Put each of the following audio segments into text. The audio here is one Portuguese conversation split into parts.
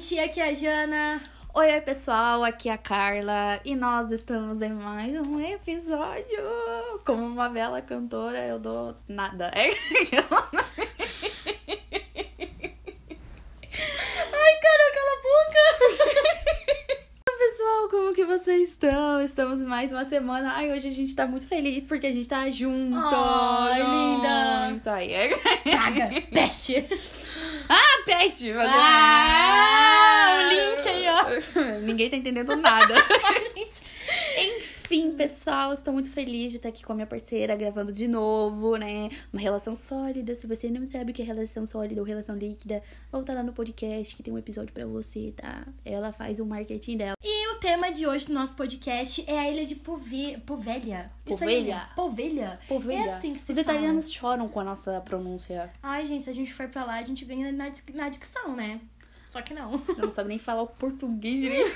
gente, aqui é a Jana. Oi, oi, pessoal, aqui é a Carla e nós estamos em mais um episódio. Como uma bela cantora, eu dou nada. É... Ai, cara, cala a boca! Pessoal, como que vocês estão? Estamos em mais uma semana. Ai, hoje a gente tá muito feliz porque a gente tá junto. Ai, linda. Isso aí. Praga, peste. Ah, peste! Mas... Ah, o link aí, ó. Ninguém tá entendendo nada. Enfim, pessoal, estou muito feliz de estar aqui com a minha parceira gravando de novo, né? Uma relação sólida. Se você não sabe o que é relação sólida ou relação líquida, volta lá no podcast que tem um episódio pra você, tá? Ela faz o marketing dela. O tema de hoje do nosso podcast é a ilha de Pove... Povelha. Povelha? Povelha. Povelha. É assim que se Os fala. italianos choram com a nossa pronúncia. Ai, gente, se a gente for pra lá, a gente ganha na, na dicção, né? Só que não. Não sabe nem falar o português direito.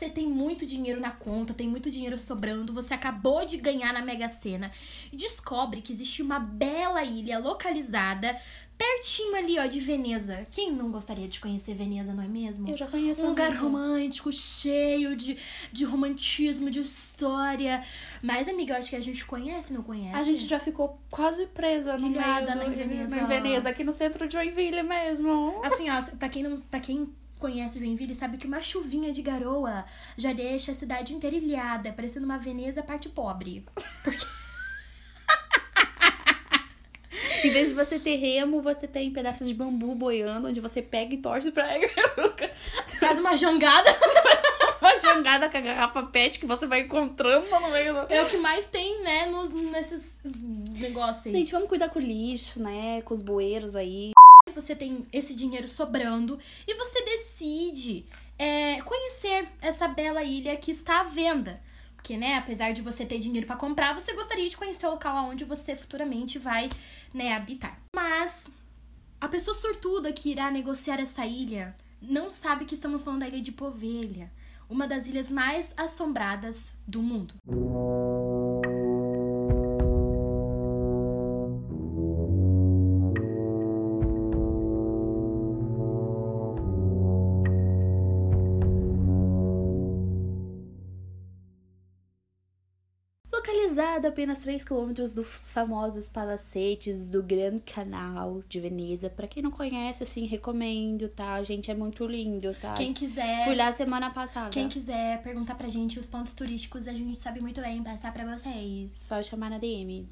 Você tem muito dinheiro na conta, tem muito dinheiro sobrando, você acabou de ganhar na Mega Sena e descobre que existe uma bela ilha localizada pertinho ali, ó, de Veneza. Quem não gostaria de conhecer Veneza, não é mesmo? Eu já conheço Um lugar amiga. romântico, cheio de, de romantismo, de história. Mas, amiga, eu acho que a gente conhece, não conhece? A gente já ficou quase presa no Ilhada meio do, em Veneza. em Veneza, aqui no centro de Joinville mesmo. Assim, ó, pra quem, não, pra quem conhece Joinville, sabe que uma chuvinha de garoa já deixa a cidade inteira ilhada, parecendo uma Veneza parte pobre. Em vez de você ter remo, você tem pedaços de bambu boiando, onde você pega e torce pra Faz uma jangada. uma jangada com a garrafa pet que você vai encontrando no meio do... É o que mais tem, né, nos, nesses negócios aí. Gente, vamos cuidar com o lixo, né? Com os bueiros aí. Você tem esse dinheiro sobrando e você decide é, conhecer essa bela ilha que está à venda. Porque, né, apesar de você ter dinheiro pra comprar, você gostaria de conhecer o local onde você futuramente vai, né, habitar. Mas a pessoa sortuda que irá negociar essa ilha não sabe que estamos falando da ilha de Povelha, uma das ilhas mais assombradas do mundo. Apenas 3 quilômetros dos famosos palacetes do Gran Canal de Veneza. Pra quem não conhece, assim, recomendo, tá? Gente, é muito lindo, tá? Quem quiser Fui lá semana passada. Quem quiser perguntar pra gente os pontos turísticos, a gente sabe muito bem passar pra vocês. Só chamar na DM.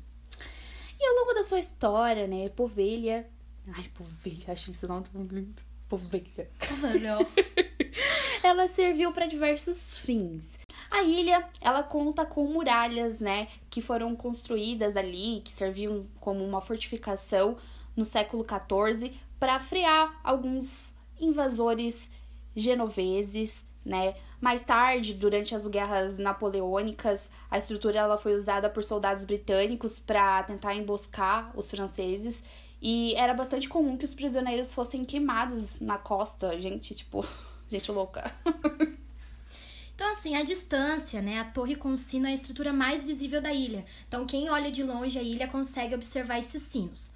E ao longo da sua história, né, Povelha... Ai, Povelha, acho esse nome tão lindo. Povelha. Melhor. Ela serviu para diversos fins. A ilha, ela conta com muralhas, né, que foram construídas ali, que serviam como uma fortificação no século XIV para frear alguns invasores genoveses, né? Mais tarde, durante as guerras napoleônicas, a estrutura ela foi usada por soldados britânicos para tentar emboscar os franceses e era bastante comum que os prisioneiros fossem queimados na costa, gente, tipo, gente louca. Então, assim, a distância, né? A torre com sino é a estrutura mais visível da ilha. Então, quem olha de longe a ilha consegue observar esses sinos.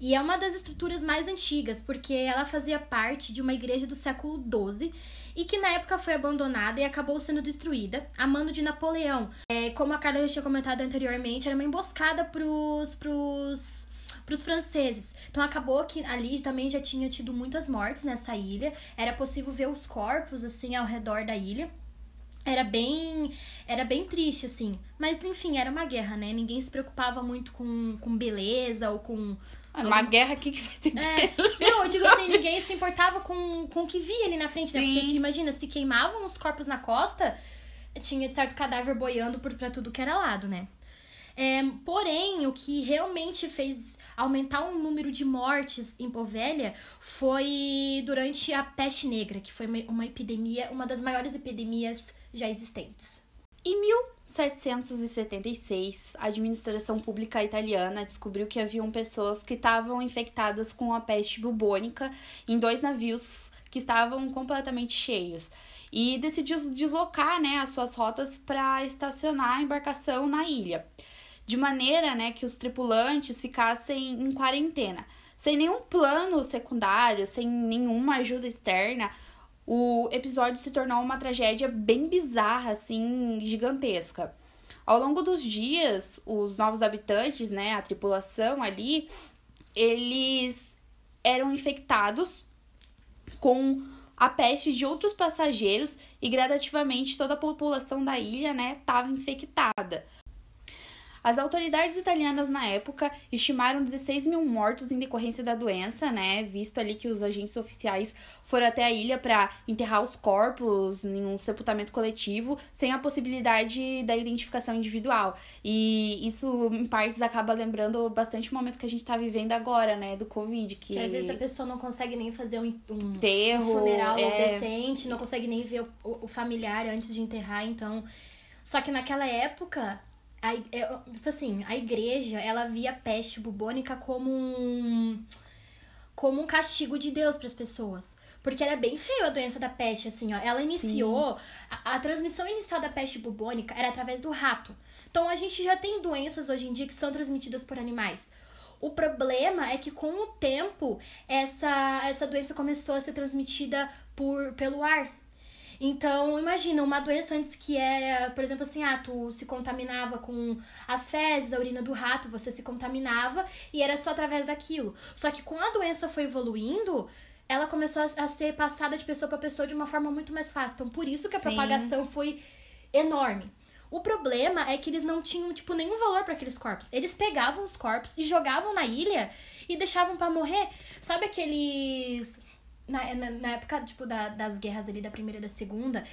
E é uma das estruturas mais antigas, porque ela fazia parte de uma igreja do século XII e que na época foi abandonada e acabou sendo destruída a mando de Napoleão. É, como a Carla já tinha comentado anteriormente, era uma emboscada pros, pros, pros franceses. Então acabou que ali também já tinha tido muitas mortes nessa ilha. Era possível ver os corpos assim ao redor da ilha. Era bem, era bem triste, assim. Mas, enfim, era uma guerra, né? Ninguém se preocupava muito com, com beleza ou com. Ah, Uma guerra aqui que vai ter. É, não, eu digo assim, ninguém se importava com, com o que via ali na frente, né? Porque, imagina, se queimavam os corpos na costa, tinha de certo cadáver boiando por, pra tudo que era lado, né? É, porém, o que realmente fez aumentar o número de mortes em Povelha foi durante a peste negra, que foi uma- uma epidemia, uma das maiores epidemias já existentes. Em 1776, a administração pública italiana descobriu que haviam pessoas que estavam infectadas com a peste bubônica em dois navios que estavam completamente cheios e decidiu deslocar né, as suas rotas para estacionar a embarcação na ilha, de maneira né, que os tripulantes ficassem em quarentena. Sem nenhum plano secundário, sem nenhuma ajuda externa, o episódio se tornou uma tragédia bem bizarra, assim, gigantesca. Ao longo dos dias, os novos habitantes, né, a tripulação ali, eles eram infectados com a peste de outros passageiros e gradativamente toda a população da ilha, né, estava infectada. As autoridades italianas na época estimaram 16 mil mortos em decorrência da doença, né? Visto ali que os agentes oficiais foram até a ilha para enterrar os corpos em um sepultamento coletivo, sem a possibilidade da identificação individual. E isso, em partes, acaba lembrando bastante o momento que a gente está vivendo agora, né? Do Covid. Que, que às vezes a pessoa não consegue nem fazer um, um enterro, um funeral é... decente, não consegue nem ver o, o familiar antes de enterrar, então. Só que naquela época, a, é, tipo assim, a igreja, ela via a peste bubônica como um como um castigo de Deus para as pessoas. Porque era bem feio a doença da peste, assim, ó. Ela iniciou. A, a, transmissão inicial da peste bubônica era através do rato. Então a gente já tem doenças hoje em dia que são transmitidas por animais. O problema é que com o tempo essa, essa doença começou a ser transmitida por, pelo ar. Então, imagina, uma doença antes que era, por exemplo, assim, ah, tu se contaminava com as fezes, a urina do rato, você se contaminava e era só através daquilo. Só que com a doença foi evoluindo, ela começou a, ser passada de pessoa para pessoa de uma forma muito mais fácil. Então, por isso que a Sim. propagação foi enorme. O problema é que eles não tinham, tipo, nenhum valor para aqueles corpos. Eles pegavam os corpos e jogavam na ilha e deixavam para morrer. Sabe aqueles na, na, na época, tipo, da, das guerras ali da primeira e da segunda,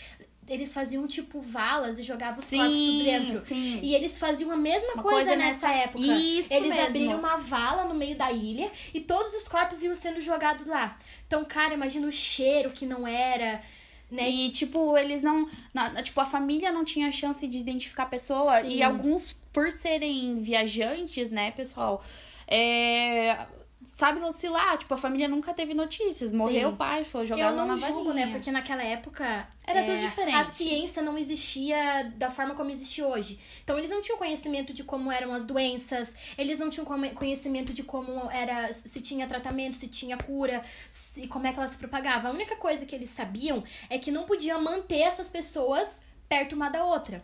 eles faziam, tipo, valas e jogavam os corpos tudo dentro. Sim. E eles faziam a mesma coisa, coisa, nessa, nessa época. Isso eles mesmo. abriram uma vala no meio da ilha e todos os corpos iam sendo jogados lá. Então, cara, imagina o cheiro que não era. Né? E, tipo, eles não. Na, tipo, a família não tinha chance de identificar a pessoa. Sim. E alguns, por serem viajantes, né, pessoal? É, sabe se lá, tipo, a família nunca teve notícias. Morreu Sim. o pai, foi jogado lá na julgo, né? Porque naquela época era é, tudo diferente. A ciência não existia da forma como existe hoje. Então eles não tinham conhecimento de como eram as doenças, eles não tinham conhecimento de como era se tinha tratamento, se tinha cura, e como é que ela se propagava. A única coisa que eles sabiam é que não podia manter essas pessoas perto uma da outra.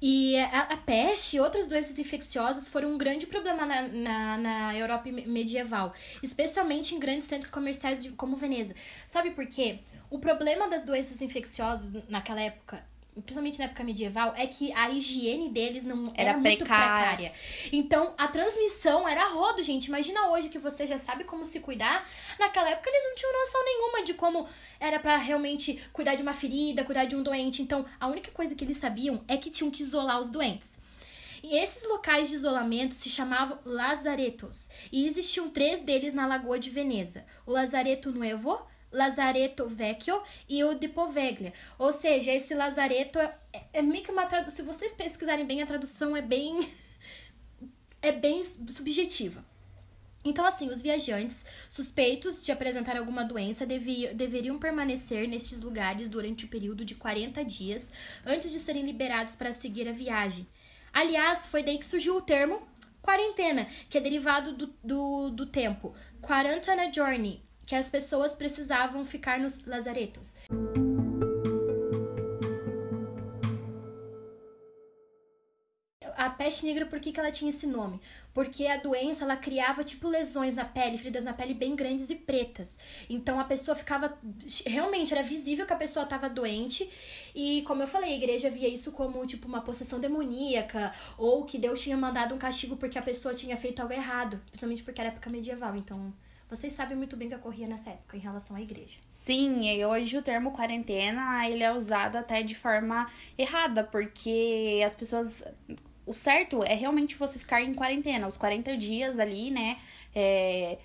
E a, a, peste e outras doenças infecciosas foram um grande problema na, na, na Europa medieval, especialmente em grandes centros comerciais de, como Veneza. Sabe por quê? O problema das doenças infecciosas naquela época principalmente na época medieval, é que a higiene deles não era, era muito precária. Então, a transmissão era rodo, gente. Imagina hoje que você já sabe como se cuidar. Naquela época, eles não tinham noção nenhuma de como era para realmente cuidar de uma ferida, cuidar de um doente. Então, a única coisa que eles sabiam é que tinham que isolar os doentes. E esses locais de isolamento se chamavam lazaretos. E existiam três deles na Lagoa de Veneza: o Lazareto Nuevo, Lazareto Vecchio e o de Poveglia. Ou seja, esse Lazareto é, é meio que uma tradução. Se vocês pesquisarem bem, a tradução é bem. é bem subjetiva. Então, assim, os viajantes suspeitos de apresentar alguma doença devia, deveriam permanecer nestes lugares durante o período de 40 dias antes de serem liberados para seguir a viagem. Aliás, foi daí que surgiu o termo quarentena, que é derivado do, do, do tempo quarantena journey, que as pessoas precisavam ficar nos lazaretos. A peste negra, por que, que ela tinha esse nome? Porque a doença, ela criava, tipo, lesões na pele, feridas na pele bem grandes e pretas. Então, a pessoa ficava... Realmente, era visível que a pessoa estava doente. E, como eu falei, a igreja via isso como, tipo, uma possessão demoníaca. Ou que Deus tinha mandado um castigo porque a pessoa tinha feito algo errado. Principalmente porque era época medieval. Então, vocês sabem muito bem que ocorria nessa época em relação à igreja. Sim, e hoje o termo quarentena ele é usado até de forma errada, porque as pessoas. O certo é realmente você ficar em quarentena, os 40 dias ali, né? É,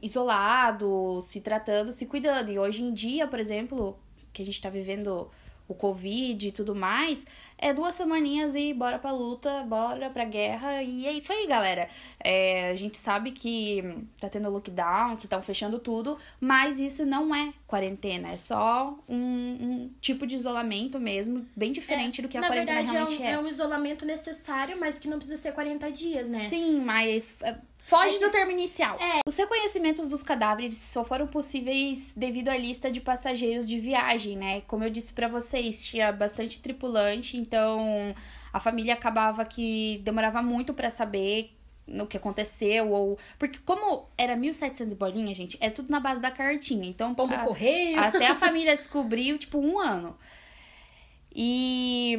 isolado, se tratando, se cuidando. E hoje em dia, por exemplo, que a gente tá vivendo o Covid e tudo mais, é duas semaninhas e bora pra luta, bora pra guerra. E é isso aí, galera. É, a gente sabe que tá tendo lockdown, que estão fechando tudo, mas isso não é quarentena, é só um, um tipo de isolamento mesmo, bem diferente É, do que a na quarentena verdade, é realmente um, é. é um isolamento necessário, mas que não precisa ser 40 dias, né? Sim, mas é, foge É que- do termo inicial. Os reconhecimentos dos cadáveres só foram possíveis devido à lista de passageiros de viagem, né? Como eu disse pra vocês, tinha bastante tripulante, então a família acabava que demorava muito pra saber o que aconteceu ou porque como era 1700 e bolinha, gente, é tudo na base da cartinha. Então, Pombo a- correio. até a família descobriu, tipo, um ano. E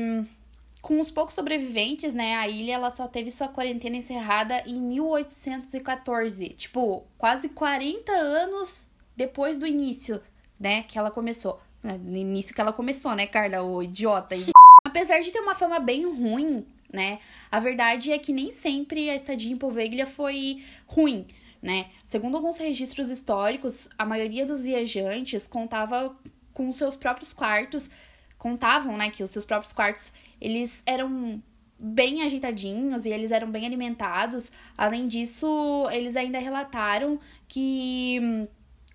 com os poucos sobreviventes, né, a ilha ela só teve sua quarentena encerrada em 1814. Tipo, quase 40 anos depois do início, né, que ela começou. Né, No início que ela começou, né, Carla, o idiota. E... Apesar de ter uma fama bem ruim, né, a verdade é que nem sempre a estadia em Poveglia foi ruim né? Segundo alguns registros históricos, a maioria dos viajantes contava com seus próprios quartos, contavam, né, que os seus próprios quartos, eles eram bem ajeitadinhos e eles eram bem alimentados. Além disso, eles ainda relataram que hum,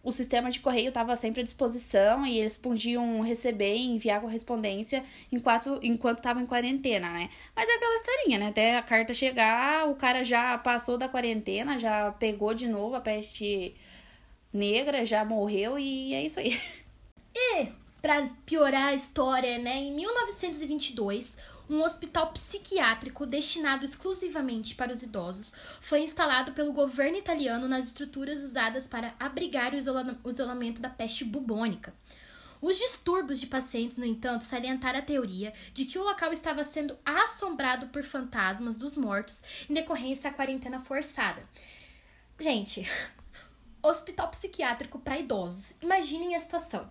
o sistema de correio estava sempre à disposição e eles podiam receber e enviar correspondência enquanto estavam em quarentena, né? Mas é aquela historinha, né? Até a carta chegar, o cara já passou da quarentena, já pegou de novo a peste negra, já morreu e é isso aí. Pra piorar a história, né, em 1922, um hospital psiquiátrico destinado exclusivamente para os idosos foi instalado pelo governo italiano nas estruturas usadas para abrigar o isola- o isolamento da peste bubônica. Os distúrbios de pacientes, no entanto, salientaram a teoria de que o local estava sendo assombrado por fantasmas dos mortos em decorrência da quarentena forçada. Gente, hospital psiquiátrico para idosos. Imaginem a situação.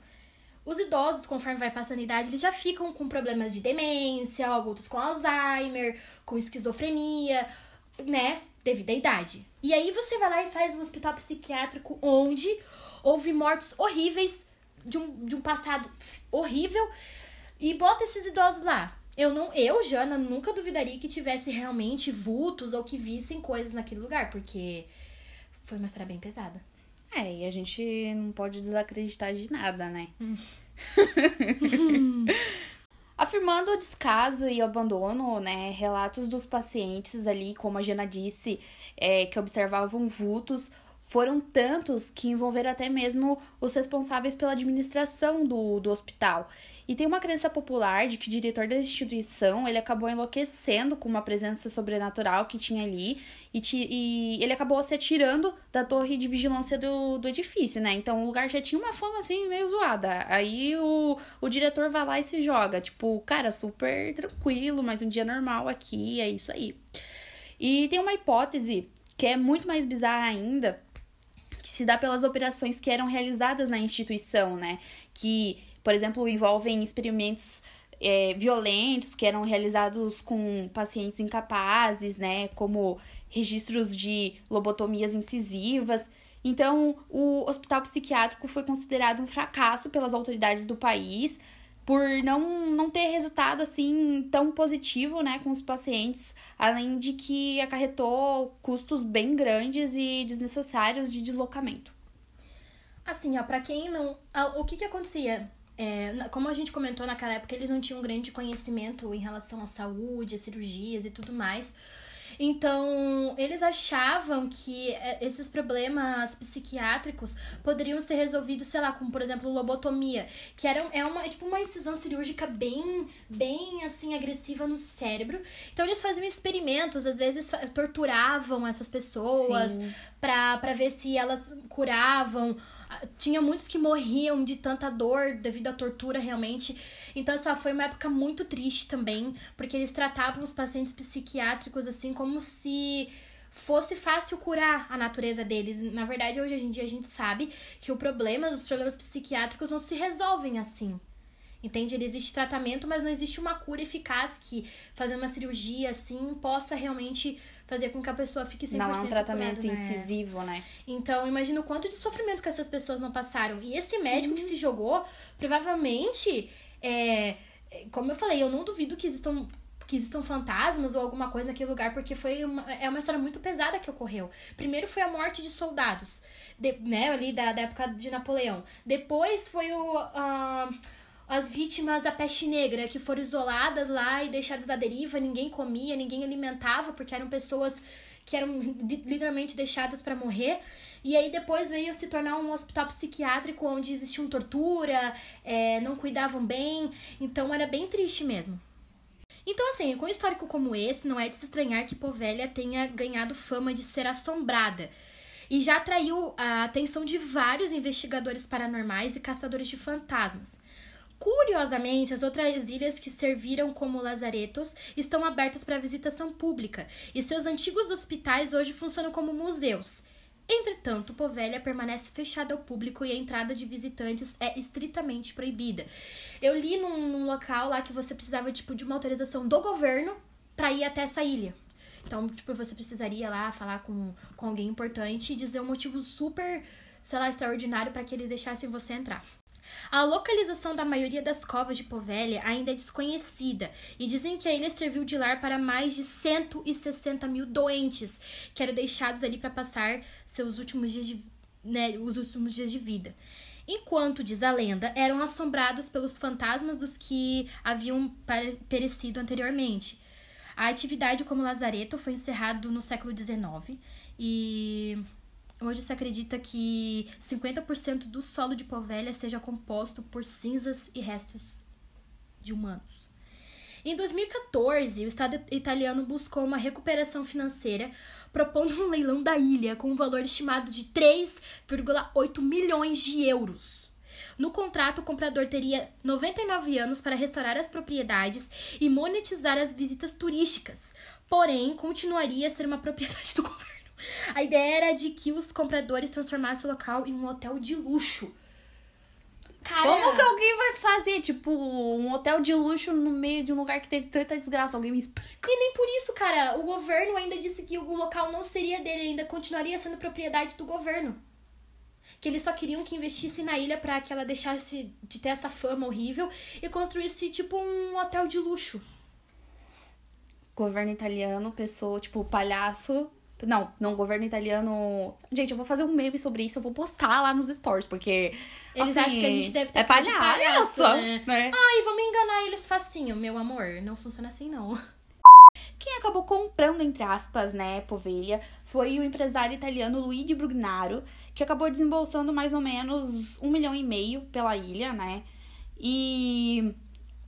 Os idosos, conforme vai passando a idade, eles já ficam com problemas de demência, alguns com Alzheimer, com esquizofrenia, né? Devido à idade. E aí você vai lá e faz um hospital psiquiátrico onde houve mortes horríveis de um, de um passado horrível e bota esses idosos lá. Eu não, eu, Jana, nunca duvidaria que tivesse realmente vultos ou que vissem coisas naquele lugar, porque foi uma história bem pesada. É, e a gente não pode desacreditar de nada, né? Afirmando o descaso e o abandono, né, relatos dos pacientes ali, como a Jana disse, é, que observavam vultos, foram tantos que envolveram até mesmo os responsáveis pela administração do, do hospital. E tem uma crença popular de que o diretor da instituição, ele acabou enlouquecendo com uma presença sobrenatural que tinha ali e, ti- e ele acabou se atirando da torre de vigilância do, do edifício, né? Então o lugar já tinha uma fama assim meio zoada. Aí o, o diretor vai lá e se joga, tipo, cara, super tranquilo, mas um dia normal aqui, é isso aí. E tem uma hipótese que é muito mais bizarra ainda, que se dá pelas operações que eram realizadas na instituição, né? Que, por exemplo, envolvem experimentos é, violentos que eram realizados com pacientes incapazes, né? Como registros de lobotomias incisivas. Então, o hospital psiquiátrico foi considerado um fracasso pelas autoridades do país por não, não ter resultado assim tão positivo, né, com os pacientes, além de que acarretou custos bem grandes e desnecessários de deslocamento. Assim, ó, pra quem não. O que que acontecia? É, como a gente comentou naquela época, eles não tinham grande conhecimento em relação à saúde, às cirurgias e tudo mais. Então, eles achavam que é, esses problemas psiquiátricos poderiam ser resolvidos, sei lá, como por exemplo lobotomia, que era, é uma, é tipo uma incisão cirúrgica bem, bem assim, agressiva no cérebro. Então, eles faziam experimentos, às vezes torturavam essas pessoas pra ver se elas curavam. Ah, Tinha muitos que morriam de tanta dor devido à tortura, realmente. Então, essa foi uma época muito triste também, porque eles tratavam os pacientes psiquiátricos assim como se fosse fácil curar a natureza deles. Na verdade, hoje em dia a gente sabe que o problema, os problemas psiquiátricos não se resolvem assim. Entende? Ele existe tratamento, mas não existe uma cura eficaz que fazendo uma cirurgia assim possa realmente fazer com que a pessoa fique 100% Não é um tratamento curada, né? incisivo, né? Então, imagina o quanto de sofrimento que essas pessoas não passaram. E esse Sim. médico que se jogou, provavelmente, é, como eu falei, eu não duvido que existam que existam fantasmas ou alguma coisa naquele lugar, porque foi uma, é uma história muito pesada que ocorreu. Primeiro foi a morte de soldados, de, né, ali da, da época de Napoleão. Depois foi o. Uh, as vítimas da peste negra que foram isoladas lá e deixadas à deriva, ninguém comia, ninguém alimentava, porque eram pessoas que eram literalmente deixadas para morrer. E aí depois veio se tornar um hospital psiquiátrico onde existiam tortura, é, não cuidavam bem, então era bem triste mesmo. Então, assim, com um histórico como esse, não é de se estranhar que Povelha tenha ganhado fama de ser assombrada. E já atraiu a atenção de vários investigadores paranormais e caçadores de fantasmas. Curiosamente, as outras ilhas que serviram como lazaretos estão abertas para visitação pública e seus antigos hospitais hoje funcionam como museus. Entretanto, Povelha permanece fechada ao público e a entrada de visitantes é estritamente proibida. Eu li num, num local lá que você precisava tipo, de uma autorização do governo para ir até essa ilha. Então, tipo, você precisaria lá falar com, com alguém importante e dizer um motivo super, sei lá, extraordinário para que eles deixassem você entrar. A localização da maioria das covas de Povelha ainda é desconhecida e dizem que a ilha serviu de lar para mais de 160 mil doentes que eram deixados ali para passar seus últimos dias de, né, os últimos dias de vida. Enquanto, diz a lenda, eram assombrados pelos fantasmas dos que haviam perecido anteriormente. A atividade como lazareto foi encerrada no século XIX e Hoje se acredita que 50% do solo de Povelha seja composto por cinzas e restos de humanos. Em 2014, o Estado italiano buscou uma recuperação financeira, propondo um leilão da ilha com um valor estimado de 3,8 milhões de euros. No contrato, o comprador teria 99 anos para restaurar as propriedades e monetizar as visitas turísticas, porém, continuaria a ser uma propriedade do governo. A ideia era de que os compradores transformassem o local em um hotel de luxo. Cara... Como que alguém vai fazer, tipo, um hotel de luxo no meio de um lugar que teve tanta desgraça? Alguém me explica. E nem por isso, cara. O governo ainda disse que o local não seria dele, ainda continuaria sendo propriedade do governo. Que eles só queriam que investisse na ilha para que ela deixasse de ter essa fama horrível e construísse, tipo, um hotel de luxo. Governo italiano, pessoa, tipo, palhaço não, não, governo italiano. Gente, eu vou fazer um meme sobre isso, eu vou postar lá nos stories, porque. Eles assim, acham que a gente deve ter é palhaço, palhaço né? né? Ai, vamos enganar eles facinho, meu amor. Não funciona assim, não. Quem acabou comprando, entre aspas, né, Povelha, foi o empresário italiano Luigi Brugnaro, que acabou desembolsando mais ou menos um milhão e meio pela ilha, né? E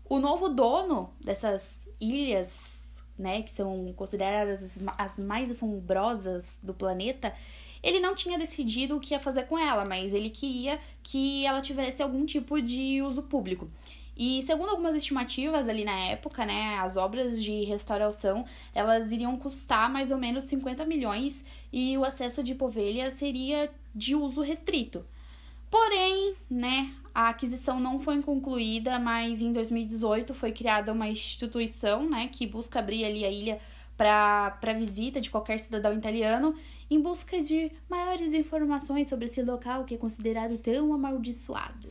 o novo dono dessas ilhas né, que são consideradas as mais assombrosas do planeta, ele não tinha decidido o que ia fazer com ela, mas ele queria que ela tivesse algum tipo de uso público. E segundo algumas estimativas ali na época, né, as obras de restauração, elas iriam custar mais ou menos 50 milhões e o acesso de Povelha seria de uso restrito. Porém, né, a aquisição não foi concluída, mas em 2018 foi criada uma instituição, né, que busca abrir ali a ilha para visita de qualquer cidadão italiano em busca de maiores informações sobre esse local que é considerado tão amaldiçoado.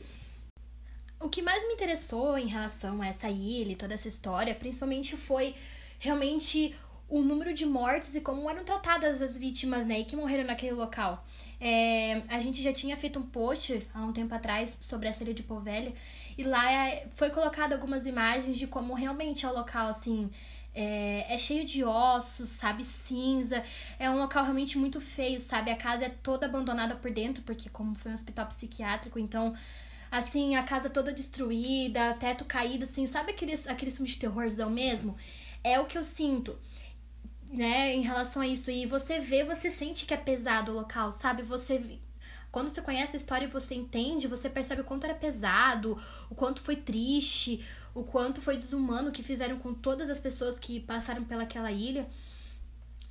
O que mais me interessou em relação a essa ilha e toda essa história, principalmente foi realmente o número de mortes e como eram tratadas as vítimas, né, e que morreram naquele local. É, a gente já tinha feito um post há um tempo atrás sobre a Ilha de Povelha e lá é, foi colocado algumas imagens de como realmente é o local, assim, é, é, cheio de ossos, sabe, cinza. É um local realmente muito feio, sabe? A casa é toda abandonada por dentro, porque como foi um hospital psiquiátrico, então, assim, a casa toda destruída, teto caído, assim, sabe aqueles, aqueles filmes de terrorzão mesmo? É o que eu sinto né, em relação a isso. E você vê, você sente que é pesado o local, sabe? Você. Quando você conhece a história e você entende, você percebe o quanto era pesado, o quanto foi triste, o quanto foi desumano que fizeram com todas as pessoas que passaram pelaquela ilha.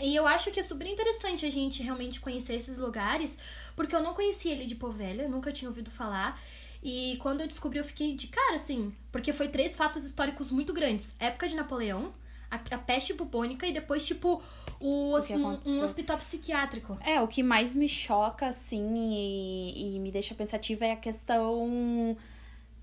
E eu acho que é super interessante a gente realmente conhecer esses lugares, porque eu não conhecia ele de Povelha, nunca tinha ouvido falar. E quando eu descobri, eu fiquei de cara, assim, porque foi três fatos históricos muito grandes: época de Napoleão, a, a peste bubônica e depois, tipo, o, o um, um, hospital psiquiátrico. É, o que mais me choca, assim, e, e me deixa pensativa é a questão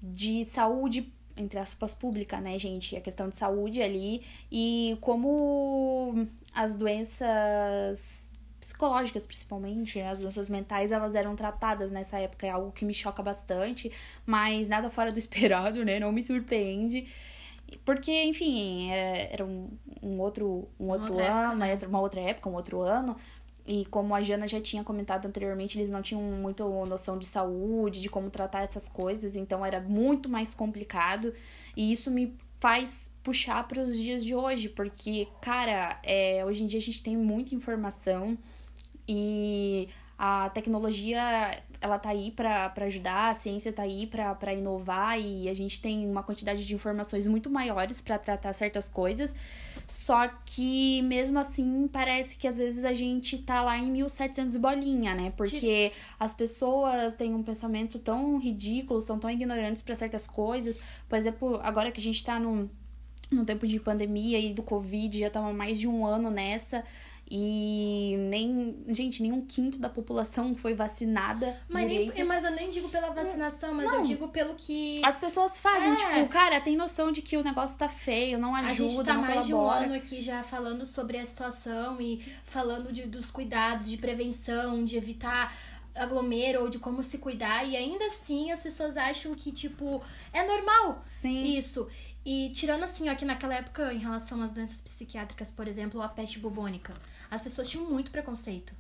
de saúde entre aspas, pública, né, gente? A questão de saúde ali e como as doenças psicológicas, principalmente, né? as doenças mentais, elas eram tratadas nessa época. É algo que me choca bastante, mas nada fora do esperado, né? Não me surpreende. Porque, enfim, era, era um, um outro, um outro outra ano, época, né? uma outra época, um outro ano. E como a Jana já tinha comentado anteriormente, eles não tinham muita noção de saúde, de como tratar essas coisas, então era muito mais complicado. E isso me faz puxar para os dias de hoje, porque, cara, é, hoje em dia a gente tem muita informação e a tecnologia ela tá aí para ajudar, a ciência tá aí para inovar e a gente tem uma quantidade de informações muito maiores para tratar certas coisas. Só que mesmo assim parece que às vezes a gente tá lá em 1700 e bolinha, né? Porque as pessoas têm um pensamento tão ridículo, são tão ignorantes para certas coisas. Por exemplo, agora que a gente tá num, num tempo de pandemia e do Covid, já estamos mais de um ano nessa. E nem, gente, nem um quinto da população foi vacinada Mas, direito. nem, mas eu nem digo pela vacinação, mas eu Não. digo pelo que. As pessoas fazem, É. tipo, cara, tem noção de que o negócio tá feio, não A ajuda, gente tá não mais de um colabora. ano aqui já falando sobre a situação e falando de, dos cuidados, de prevenção, de evitar aglomero ou de como se cuidar. E ainda assim as pessoas acham que, tipo, é normal Sim. isso. E tirando assim, ó, que naquela época, em relação às doenças psiquiátricas, por exemplo, a peste bubônica, as pessoas tinham muito preconceito.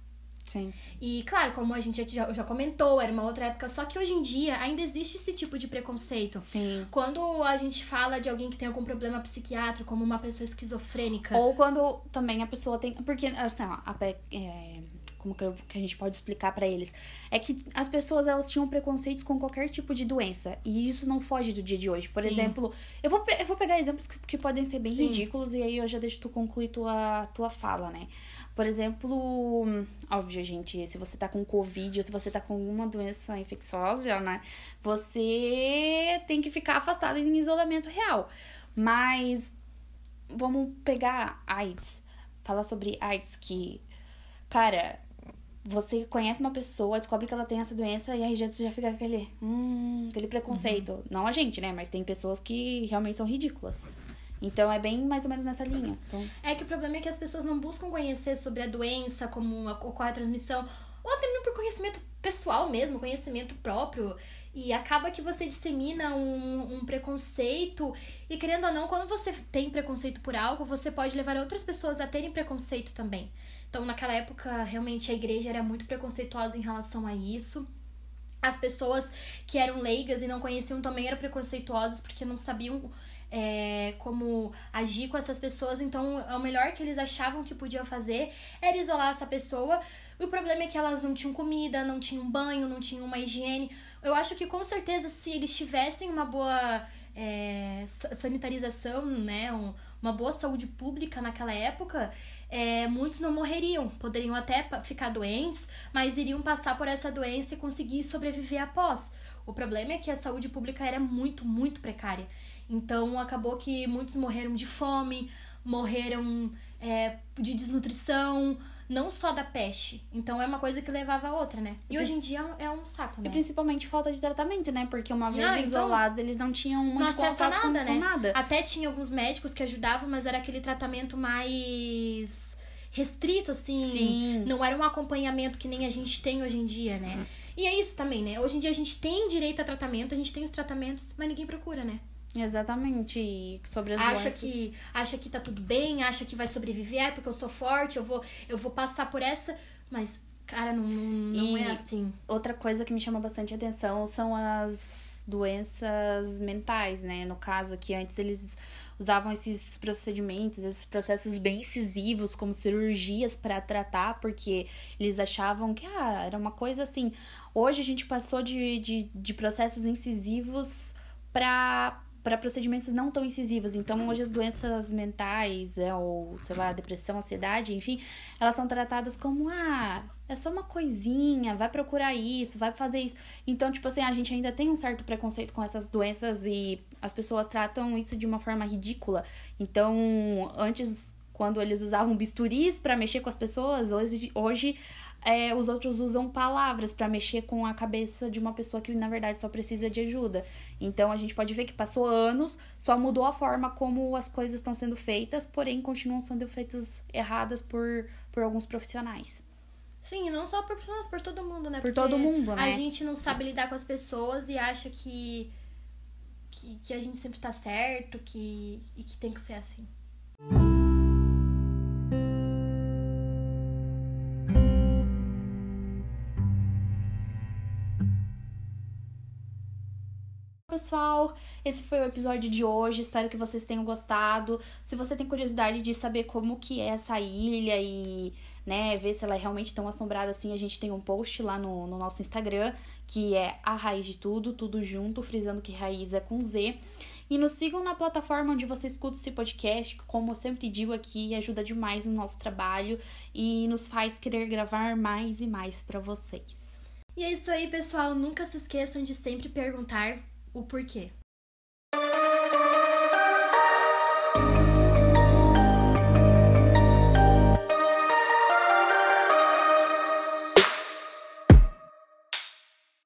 Sim. E claro, como a gente já, já comentou, era uma outra época, só que hoje em dia ainda existe esse tipo de preconceito. Sim. Quando a gente fala de alguém que tem algum problema psiquiátrico, como uma pessoa esquizofrênica, Ou quando também a pessoa tem. Porque, assim, ó, a é, como que, eu- que a gente pode explicar pra eles? É que as pessoas elas tinham preconceitos com qualquer tipo de doença. E isso não foge do dia de hoje. Por Sim. exemplo, eu vou, eu vou pegar exemplos que, que podem ser bem Sim. ridículos e aí eu já deixo tu concluir tua, tua fala, né? Por exemplo, óbvio, gente, se você tá com Covid ou se você tá com alguma doença infecciosa, né? Você tem que ficar afastado em isolamento real. Mas vamos pegar AIDS. Falar sobre AIDS que, cara, você conhece uma pessoa, descobre que ela tem essa doença e aí já, já fica aquele, hum, aquele preconceito. Não a gente, né? Mas tem pessoas que realmente são ridículas. Então é bem mais ou menos nessa linha. Então, é que o problema é que as pessoas não buscam conhecer sobre a doença, como a- ocorre a transmissão, ou até mesmo por conhecimento pessoal mesmo, conhecimento próprio. E acaba que você dissemina um, um preconceito. E querendo ou não, quando você tem preconceito por algo, você pode levar outras pessoas a terem preconceito também. Então, naquela época, realmente a igreja era muito preconceituosa em relação a isso. As pessoas que eram leigas e não conheciam também eram preconceituosas porque não sabiam é, como agir com essas pessoas. Então, o melhor que eles achavam que podiam fazer era isolar essa pessoa. O problema é que elas não tinham comida, não tinham banho, não tinham uma higiene. Eu acho que com certeza, se eles tivessem uma boa é, sa- sanitarização, né, um- uma boa saúde pública naquela época, é, muitos não morreriam. Poderiam até ficar doentes, mas iriam passar por essa doença e conseguir sobreviver após. O problema é que a saúde pública era muito, muito precária. Então acabou que muitos morreram de fome, morreram é, de desnutrição, não só da peste. Então é uma coisa que levava a outra, né? E E hoje em dia é um saco, E né? principalmente falta de tratamento, né? Porque uma vez Ah, então- isolados, eles não tinham muito Não acesso a nada, com, né? com nada. Até tinha alguns médicos que ajudavam, mas era aquele tratamento mais restrito, assim. Sim. Não era um acompanhamento que nem a gente tem hoje em dia, né? E é isso também, né? Hoje em dia a gente tem direito a tratamento, a gente tem os tratamentos, mas ninguém procura, né? Exatamente. E sobre as acha doenças. que acha que tá tudo bem, acha que vai sobreviver, é porque eu sou forte, eu vou eu vou passar por essa, mas cara, não, não, não é assim. Outra coisa que me chama bastante atenção são as doenças mentais, né? No caso que antes eles usavam esses procedimentos, esses processos bem incisivos, como cirurgias para tratar, porque eles achavam que ah, era uma coisa assim. Hoje a gente passou de, de, de processos incisivos para para procedimentos não tão incisivos. Então, hoje as doenças mentais, é, ou sei lá, depressão, ansiedade, enfim, elas são tratadas como ah, é só uma coisinha, vai procurar isso, vai fazer isso. Então, tipo assim, a gente ainda tem um certo preconceito com essas doenças e as pessoas tratam isso de uma forma ridícula. Então, antes quando eles usavam bisturis para mexer com as pessoas, hoje, hoje é, os outros usam palavras para mexer com a cabeça de uma pessoa que na verdade só precisa de ajuda. Então a gente pode ver que passou anos, só mudou a forma como as coisas estão sendo feitas, porém continuam sendo feitas erradas por, por alguns profissionais. Sim, não só por pessoas, por todo mundo, né? Por todo mundo, né? A gente não sabe lidar com as pessoas e acha que, que, que a gente sempre tá certo que, e que tem que ser assim. Pessoal, esse foi o episódio de hoje. Espero que vocês tenham gostado. Se você tem curiosidade de saber como que é essa ilha e, né, ver se ela é realmente tão assombrada assim, a gente tem um post lá no, no nosso Instagram, que é a raiz de tudo, tudo junto, frisando que raiz é com Z. E nos sigam na plataforma onde você escuta esse podcast, que, como eu sempre digo aqui, ajuda demais no nosso trabalho e nos faz querer gravar mais e mais para vocês. E é isso aí, pessoal. Nunca se esqueçam de sempre perguntar o porquê.